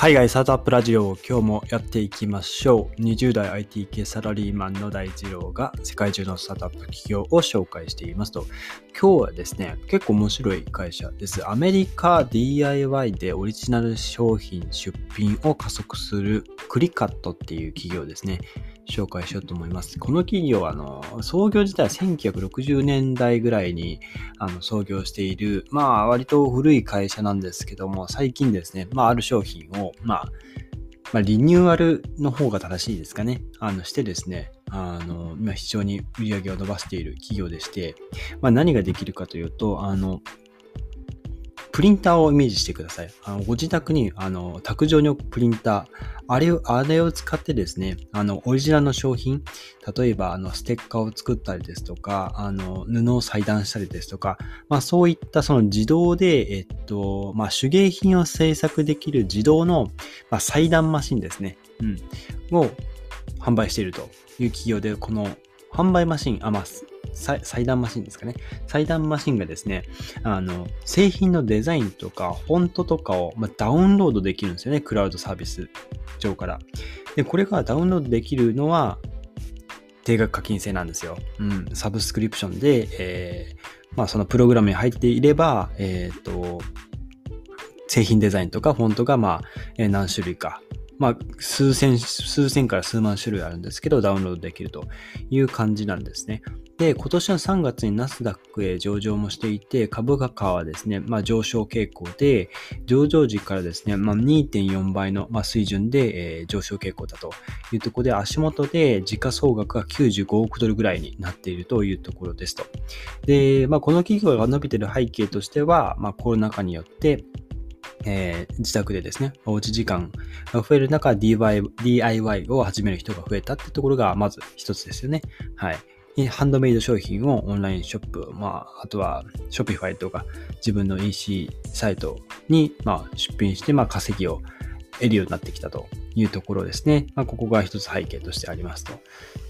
海外スタートアップラジオを今日もやっていきましょう。20代 IT 系サラリーマンの大二郎が世界中のスタートアップ企業を紹介していますと、今日はですね、結構面白い会社です。アメリカ DIY でオリジナル商品出品を加速するクリカットっていう企業ですね。紹介しようと思います。この企業は、あの、創業自体は1960年代ぐらいに、あの、創業している、まあ、割と古い会社なんですけども、最近ですね、まあ、ある商品を、まあ、まあ、リニューアルの方が正しいですかね。あの、してですね、あの、今非常に売り上げを伸ばしている企業でして、まあ、何ができるかというと、あの、プリンターをイメージしてください。あのご自宅にあの卓上に置くプリンター、あれを、あれを使ってですね、あの、オリジナルの商品、例えば、あの、ステッカーを作ったりですとか、あの、布を裁断したりですとか、まあ、そういったその自動で、えっと、まあ、手芸品を制作できる自動の、まあ、裁断マシンですね、うん、を販売しているという企業で、この販売マシン、あ、まあ、裁断マシンですかね。裁断マシンがですね、あの、製品のデザインとか、フォントとかを、まダウンロードできるんですよね。クラウドサービス上から。で、これがダウンロードできるのは、定額課金制なんですよ。うん、サブスクリプションで、えー、まあ、そのプログラムに入っていれば、えっ、ー、と、製品デザインとかフォントが、まあ、何種類かまあ、数千、数千から数万種類あるんですけど、ダウンロードできるという感じなんですね。で、今年の3月にナスダックへ上場もしていて、株価はですね、まあ、上昇傾向で、上場時からですね、まあ、2.4倍の、まあ、水準で、えー、上昇傾向だというところで、足元で時価総額が95億ドルぐらいになっているというところですと。で、まあ、この企業が伸びている背景としては、まあ、コロナ禍によって、えー、自宅でですね、おうち時間が増える中、DIY, を始める人が増えたってところが、まず一つですよね。はい。ハンドメイド商品をオンラインショップ、まあ、あとは、ショピファイとか、自分の EC サイトに、まあ、出品して、まあ、稼ぎを得るようになってきたというところですね。まあ、ここが一つ背景としてありますと。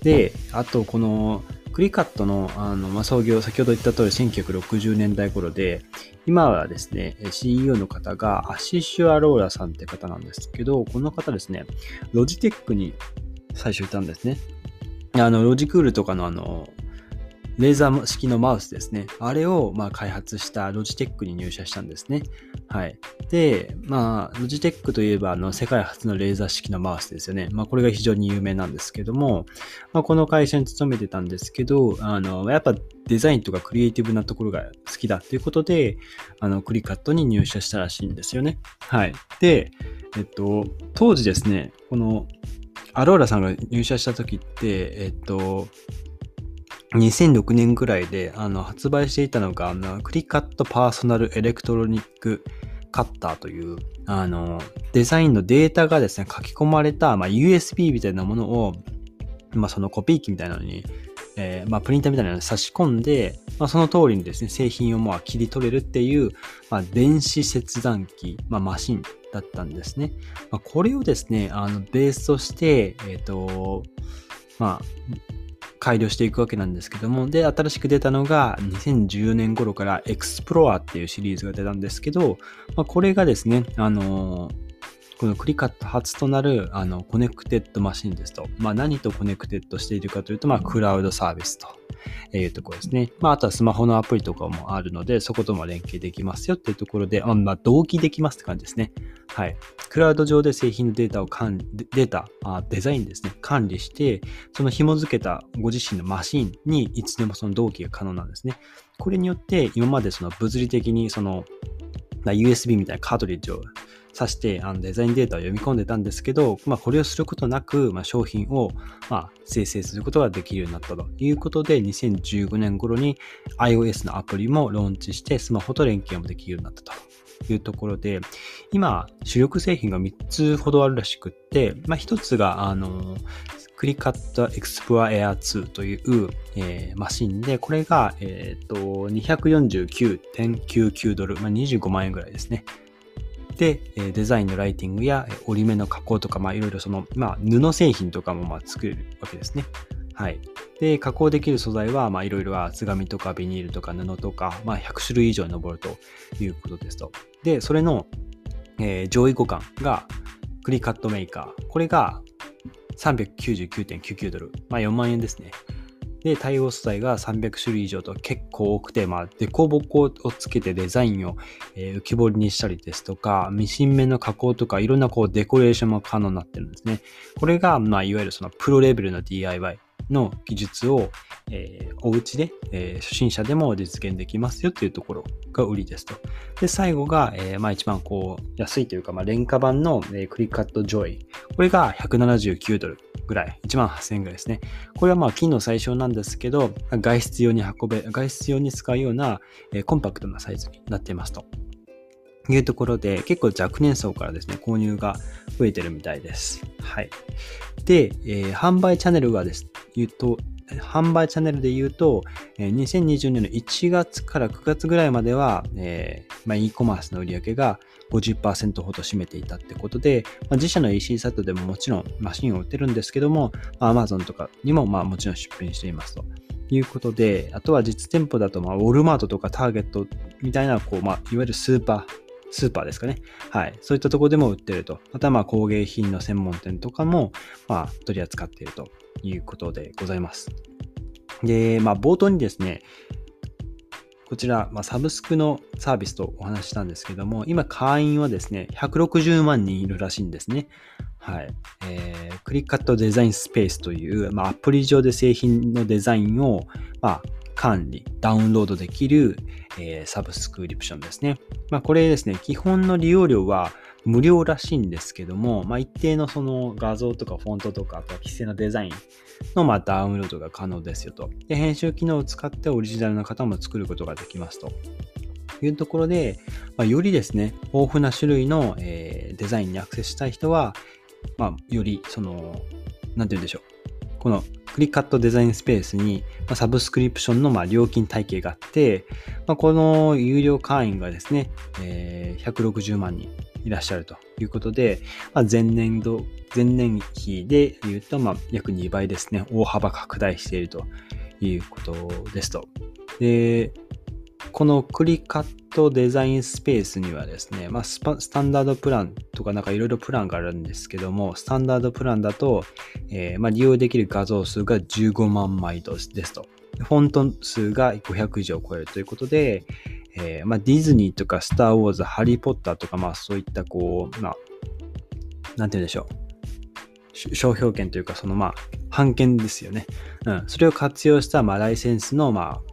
で、あと、この、クリカットのあの、まあ、創業、先ほど言った通り1960年代頃で、今はですね、CEO の方がアシシュアローラさんって方なんですけど、この方ですね、ロジテックに最初いたんですね。あの、ロジクールとかのあの、レーザー式のマウスですね。あれを、まあ、開発したロジテックに入社したんですね。はい。で、まあ、ロジテックといえば、あの、世界初のレーザー式のマウスですよね。まあ、これが非常に有名なんですけども、まあ、この会社に勤めてたんですけど、あの、やっぱデザインとかクリエイティブなところが好きだっていうことで、あの、クリカットに入社したらしいんですよね。はい。で、えっと、当時ですね、この、アローラさんが入社した時って、えっと、2006年ぐらいであの発売していたのが、あのクリカットパーソナルエレクトロニックカッターというあのデザインのデータがですね、書き込まれた、まあ、USB みたいなものを、まあ、そのコピー機みたいなのに、えー、まあ、プリンターみたいなのに差し込んで、まあ、その通りにですね、製品をまあ切り取れるっていう、まあ、電子切断機、まあ、マシンだったんですね。まあ、これをですね、あのベースとして、えっ、ー、と、まあ、改良していくわけなんですけども、で、新しく出たのが2014年頃からエクスプロアっていうシリーズが出たんですけど、まあ、これがですね、あのー、この Cricut 初となるあのコネクテッドマシンですと、まあ、何とコネクテッドしているかというと、まあ、クラウドサービスというところですね。まあ、あとはスマホのアプリとかもあるので、そことも連携できますよっていうところで、まあ、同期できますって感じですね。はい。クラウド上で製品のデータを管理、データあ、デザインですね、管理して、その紐付けたご自身のマシンにいつでもその同期が可能なんですね。これによって、今までその物理的にその USB みたいなカートリッジを挿してあのデザインデータを読み込んでたんですけど、まあ、これをすることなく、まあ、商品を、まあ、生成することができるようになったということで、2015年頃に iOS のアプリもローンチして、スマホと連携もできるようになったというところで、今、主力製品が3つほどあるらしくって、まあ、1つが、あの、クリカットエクスプアエア2という、えー、マシンで、これが、えっ、ー、と、249.99ドル、まあ、25万円ぐらいですね。で、デザインのライティングや折り目の加工とか、まあいろいろその、まあ布製品とかもまあ作れるわけですね。はい。で、加工できる素材は、まあいろいろ厚紙とかビニールとか布とか、まあ100種類以上に上るということですと。で、それの、えー、上位互換が、クリカットメーカー。これが399.99ドル。まあ4万円ですね。で、対応素材が300種類以上と結構多くて、まあ、デコボコをつけてデザインを、え、浮き彫りにしたりですとか、ミシン目の加工とか、いろんなこうデコレーションも可能になってるんですね。これが、まあ、いわゆるそのプロレベルの DIY の技術を、えー、お家で、えー、初心者でも実現できますよっていうところが売りですと。で、最後が、えー、まあ一番こう安いというか、まあ廉価版の、え、クリックカットジョイ。これが179ドルぐらい、1万8000円ぐらいですね。これはまあ金の最小なんですけど、外出用に運べ、外出用に使うような、え、コンパクトなサイズになっていますと。いうところで、結構若年層からですね、購入が増えてるみたいです。はい。で、えー、販売チャンネルはです、言うと、販売チャンネルで言うと、2020年の1月から9月ぐらいまでは、えーまあ、e コマースの売り上げが50%ほど占めていたってことで、まあ、自社の EC サイトでももちろんマシンを売ってるんですけども、まあ、Amazon とかにもまあもちろん出品していますと。いうことで、あとは実店舗だと、まあ、ウォルマートとかターゲットみたいな、こう、まあ、いわゆるスーパー、スーパーですかね。はい。そういったところでも売ってると。またまあ工芸品の専門店とかも、まあ、取り扱っているということでございます。で、まあ、冒頭にですね、こちら、まあ、サブスクのサービスとお話したんですけども、今会員はですね、160万人いるらしいんですね。はい。えー、クリックカットデザインスペースという、まあ、アプリ上で製品のデザインを、まあ、管理、ダウンロードできる、えー、サブスクリプションですね。まあ、これですね、基本の利用料は無料らしいんですけども、まあ、一定のその画像とかフォントとか、あとは規制のデザインのまダウンロードが可能ですよと。で、編集機能を使ってオリジナルな方も作ることができますと。いうところで、まあ、よりですね、豊富な種類の、えー、デザインにアクセスしたい人は、まあ、より、その、なんて言うんでしょう。このクリカットデザインスペースに、ま、サブスクリプションのま料金体系があって、ま、この有料会員がですね、え、160万人いらっしゃるということで、ま、前年度、前年比で言うと、ま、約2倍ですね、大幅拡大しているということですと。で、このクリカットデザインスペースにはですね、まあ、スタンダードプランとかなんかいろいろプランがあるんですけども、スタンダードプランだと、えー、まあ、利用できる画像数が15万枚ですと。フォント数が500以上超えるということで、えー、まあ、ディズニーとかスター・ウォーズ、ハリー・ポッターとか、まあそういったこう、まあ、なんて言うんでしょう。商標権というか、そのまあ、版権ですよね。うん。それを活用した、まあ、ライセンスの、まあ、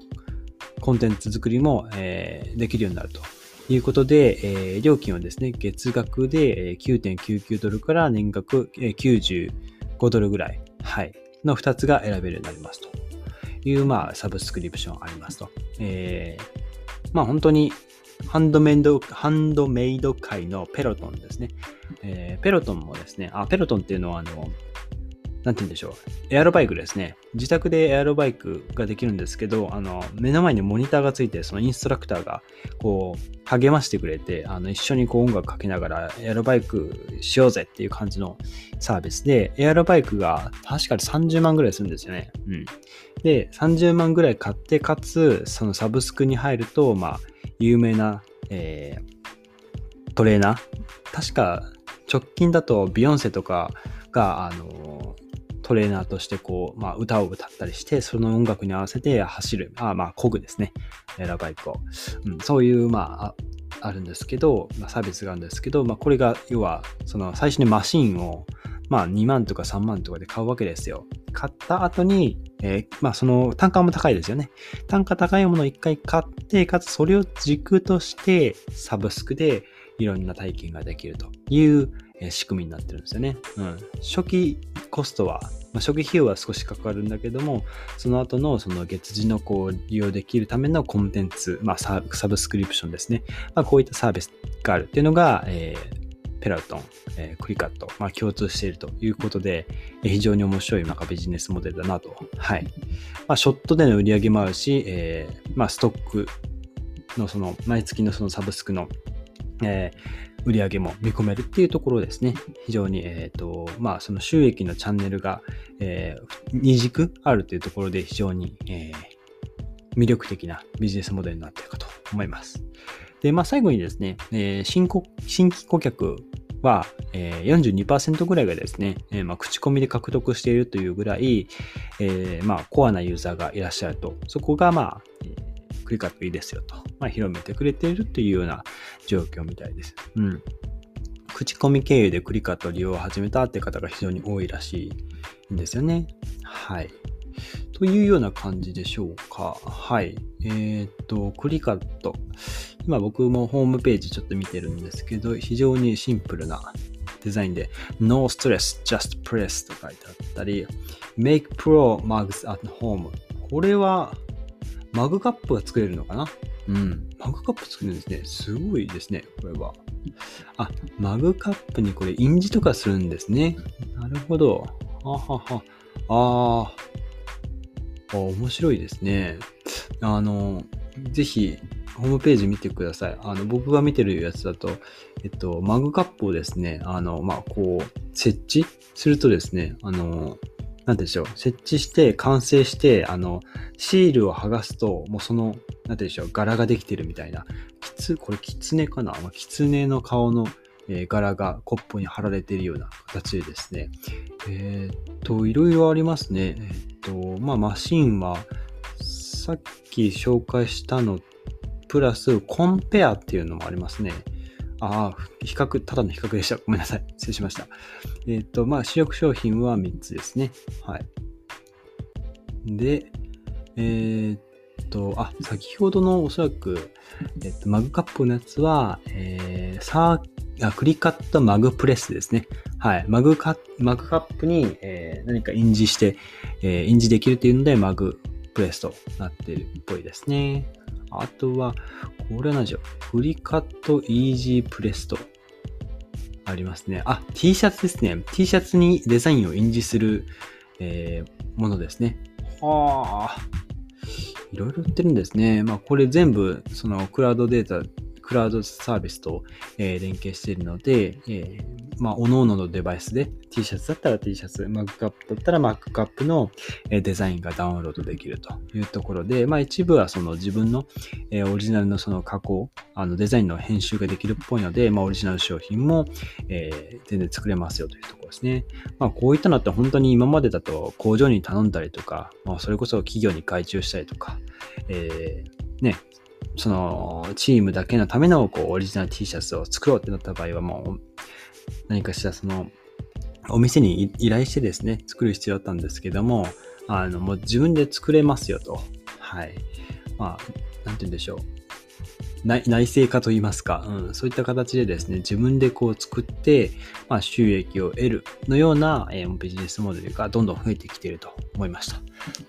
コンテンツ作りも、え、できるようになるということで、え、料金はですね、月額で9.99ドルから年額95ドルぐらい、はい、の2つが選べるようになりますという、まあ、サブスクリプションありますと。えーまあ本当にハンドメイド、ハンドメイド界のペロトンですね。えー、ペロトンもですね、あ、ペロトンっていうのはあの、なんて言うんでしょう。エアロバイクですね。自宅でエアロバイクができるんですけど、あの、目の前にモニターがついて、そのインストラクターが、こう、励ましてくれて、あの、一緒にこう音楽かけながら、エアロバイクしようぜっていう感じのサービスで、エアロバイクが確かに30万ぐらいするんですよね。うん。で、30万ぐらい買って、かつ、そのサブスクに入ると、まあ、有名な、えー、トレーナー。確か、直近だとビヨンセとかが、あの、トレーナーとしてこう、まあ、歌を歌ったりして、その音楽に合わせて走る。あまあ、こぐですね。エラバイクを。うん、そういう、まあ、あるんですけど、まあ、サービスがあるんですけど、まあ、これが、要は、その、最初にマシンを、まあ、2万とか3万とかで買うわけですよ。買った後に、えー、まあ、その、単価も高いですよね。単価高いものを一回買って、かつそれを軸として、サブスクでいろんな体験ができるというえ仕組みになってるんですよね。うん、初期コストは、まあ、初期費用は少しかかるんだけども、その後のその月次のこう利用できるためのコンテンツ、まあ、サブスクリプションですね。まあ、こういったサービスがあるっていうのが、えー、ペラトン、えー、クリカット、まあ、共通しているということで、えー、非常に面白いなんかビジネスモデルだなと。はい。まあ、ショットでの売り上げもあるし、えー、まあ、ストックのその毎月のそのサブスクの、えー、売り上げも見込めるっていうところですね。非常に、えっ、ー、と、まあ、その収益のチャンネルが、えー、二軸あるというところで非常に、えー、魅力的なビジネスモデルになっているかと思います。で、まあ、最後にですね、えー、新新規顧客は、えー、42%ぐらいがですね、えー、まあ、口コミで獲得しているというぐらい、えー、まあ、コアなユーザーがいらっしゃると。そこが、まあ、クリカットいいですよと、まあ、広めてくれているというような状況みたいです。うん。口コミ経由でクリカット利用を始めたって方が非常に多いらしいんですよね。はい。というような感じでしょうか。はい。えー、っと、クリカット。今僕もホームページちょっと見てるんですけど、非常にシンプルなデザインで、No stress, just press と書いてあったり、Make Pro Mugs at Home。これはマグカップが作れるのかな？うん。マグカップ作れるんですね。すごいですね、これは。あ、マグカップにこれ印字とかするんですね。なるほど。ははは。ああ。面白いですね。あの、ぜひ、ホームページ見てください。あの、僕が見てるやつだと、えっと、マグカップをですね、あの、まあ、こう、設置するとですね、あの、なんでしょう、設置して、完成して、あの、シールを剥がすと、もうその、なんでしょう、柄ができてるみたいな。きつ、これ、キツネかな？キツネの顔の、えー、柄がコップに貼られているような形でですね。えー、っと、いろいろありますね。えー、っと、まあ、マシンは、さっき紹介したの、プラス、コンペアっていうのもありますね。ああ、比較、ただの比較でした。ごめんなさい。失礼しました。えっ、ー、と、まあ、主力商品は3つですね。はい。で、えー、っと、あ、先ほどのおそらく、えっと、マグカップのやつは、えー、サー、あ、クリカットマグプレスですね。はい。マグカマグカップに、えー、何か印字して、えー、印字できるっていうので、マグプレスとなっているっぽいですね。あとは、これは何でしょう。フリカットイージープレスト。ありますね。あ、T シャツですね。T シャツにデザインを印字する、えー、ものですね。はあ。いろいろ売ってるんですね。まあ、これ全部、そのクラウドデータ、クラウドサービスと、えー、連携しているので、えー、まあ、各々のデバイスで T シャツだったら T シャツ、マグカップだったらマグカップのデザインがダウンロードできるというところで、まあ、一部はその自分のえオリジナルのその加工、あのデザインの編集ができるっぽいので、まあ、オリジナル商品も、え、全然作れますよというところですね。まあ、こういったのって本当に今までだと工場に頼んだりとか、まあ、それこそ企業に外注したりとか、えー、ね、そのチームだけのためのこうオリジナル T シャツを作ろうってなった場合はもう何かしらその、お店に依頼してですね、作る必要だったんですけども、あの、もう自分で作れますよと。はい。まあ、何て言うんでしょう。内内製化といいますか、うん、そういった形でですね、自分でこう作って、まあ、収益を得るのような、えー、ビジネスモデルがどんどん増えてきていると思いました。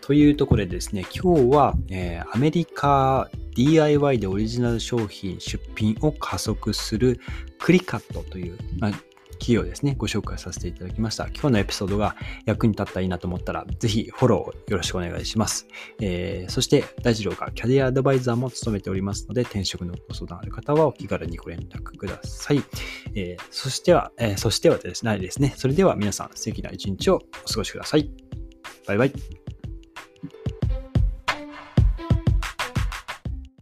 というところでですね、今日は、えー、アメリカ DIY でオリジナル商品出品を加速するクリカットという、まあ、企業ですね、ご紹介させていただきました。今日のエピソードが役に立ったらいいなと思ったら、ぜひフォローよろしくお願いします。えー、そして、大二郎がキャリアアドバイザーも務めておりますので、転職のご相談ある方はお気軽にご連絡ください。えー、そしては、えー、そしてはですね、ないですね。それでは皆さん、素敵な一日をお過ごしください。バイバイ。